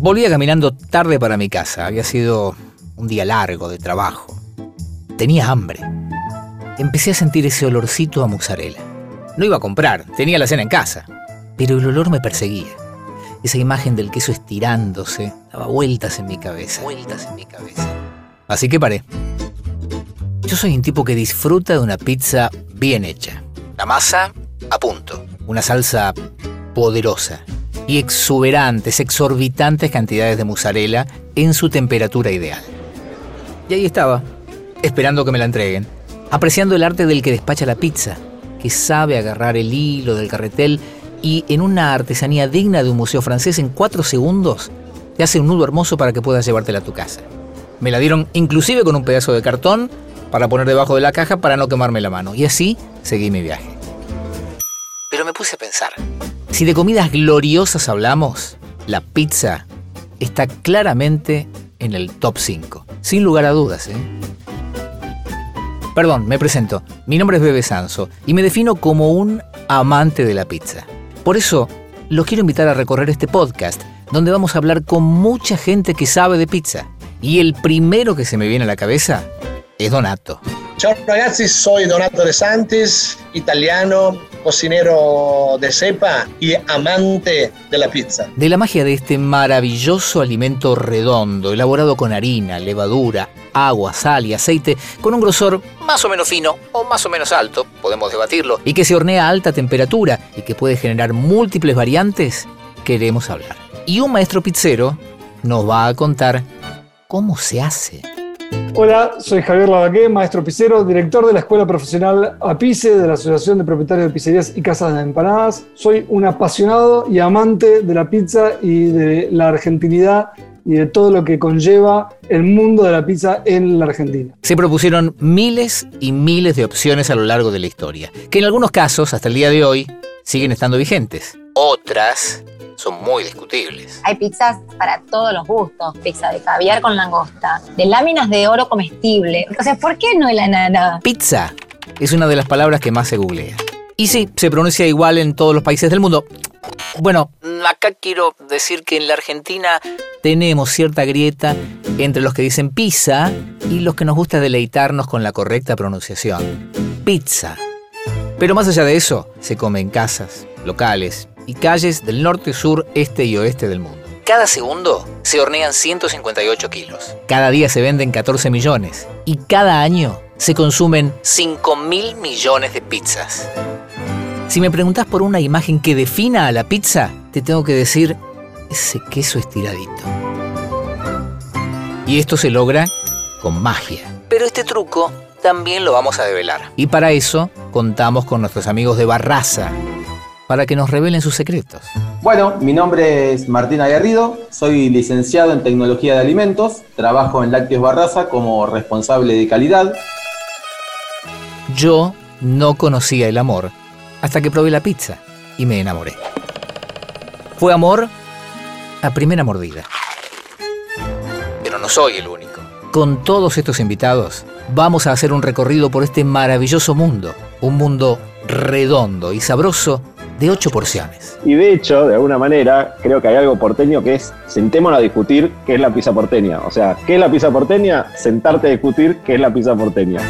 Volvía caminando tarde para mi casa. Había sido un día largo de trabajo. Tenía hambre. Empecé a sentir ese olorcito a mozzarella. No iba a comprar, tenía la cena en casa. Pero el olor me perseguía. Esa imagen del queso estirándose daba vueltas en mi cabeza. Vueltas en mi cabeza. Así que paré. Yo soy un tipo que disfruta de una pizza bien hecha. La masa a punto. Una salsa poderosa. Y exuberantes, exorbitantes cantidades de mozzarella en su temperatura ideal. Y ahí estaba, esperando que me la entreguen, apreciando el arte del que despacha la pizza, que sabe agarrar el hilo del carretel y en una artesanía digna de un museo francés en cuatro segundos te hace un nudo hermoso para que puedas llevártela a tu casa. Me la dieron inclusive con un pedazo de cartón para poner debajo de la caja para no quemarme la mano. Y así seguí mi viaje. Pero me puse a pensar, si de comidas gloriosas hablamos, la pizza está claramente en el top 5. Sin lugar a dudas, ¿eh? Perdón, me presento. Mi nombre es Bebe Sanso y me defino como un amante de la pizza. Por eso, los quiero invitar a recorrer este podcast, donde vamos a hablar con mucha gente que sabe de pizza. Y el primero que se me viene a la cabeza es Donato. Ciao ragazzi, soy Donato De Santis, italiano, cocinero de cepa y amante de la pizza. De la magia de este maravilloso alimento redondo, elaborado con harina, levadura, agua, sal y aceite, con un grosor más o menos fino o más o menos alto, podemos debatirlo, y que se hornea a alta temperatura y que puede generar múltiples variantes, queremos hablar. Y un maestro pizzero nos va a contar cómo se hace. Hola, soy Javier Lavaqué, maestro pizzero, director de la Escuela Profesional APICE de la Asociación de Propietarios de Pizzerías y Casas de Empanadas. Soy un apasionado y amante de la pizza y de la argentinidad y de todo lo que conlleva el mundo de la pizza en la Argentina. Se propusieron miles y miles de opciones a lo largo de la historia, que en algunos casos, hasta el día de hoy, siguen estando vigentes. Otras son muy discutibles. Hay pizzas para todos los gustos, pizza de caviar con langosta, de láminas de oro comestible. O sea, ¿por qué no el nada? Pizza es una de las palabras que más se googlea. Y sí, se pronuncia igual en todos los países del mundo. Bueno, acá quiero decir que en la Argentina tenemos cierta grieta entre los que dicen pizza y los que nos gusta deleitarnos con la correcta pronunciación. Pizza. Pero más allá de eso, se come en casas, locales y calles del norte, sur, este y oeste del mundo. Cada segundo se hornean 158 kilos. Cada día se venden 14 millones. Y cada año se consumen 5 mil millones de pizzas. Si me preguntas por una imagen que defina a la pizza, te tengo que decir ese queso estiradito. Y esto se logra con magia. Pero este truco también lo vamos a develar. Y para eso contamos con nuestros amigos de Barraza, para que nos revelen sus secretos. Bueno, mi nombre es Martín Aguerrido, soy licenciado en Tecnología de Alimentos, trabajo en Lácteos Barraza como responsable de calidad. Yo no conocía el amor hasta que probé la pizza y me enamoré. Fue amor a primera mordida. Pero no soy el único. Con todos estos invitados, vamos a hacer un recorrido por este maravilloso mundo. Un mundo redondo y sabroso de ocho porciones. Y de hecho, de alguna manera, creo que hay algo porteño que es sentémonos a discutir qué es la pizza porteña. O sea, ¿qué es la pizza porteña? Sentarte a discutir qué es la pizza porteña.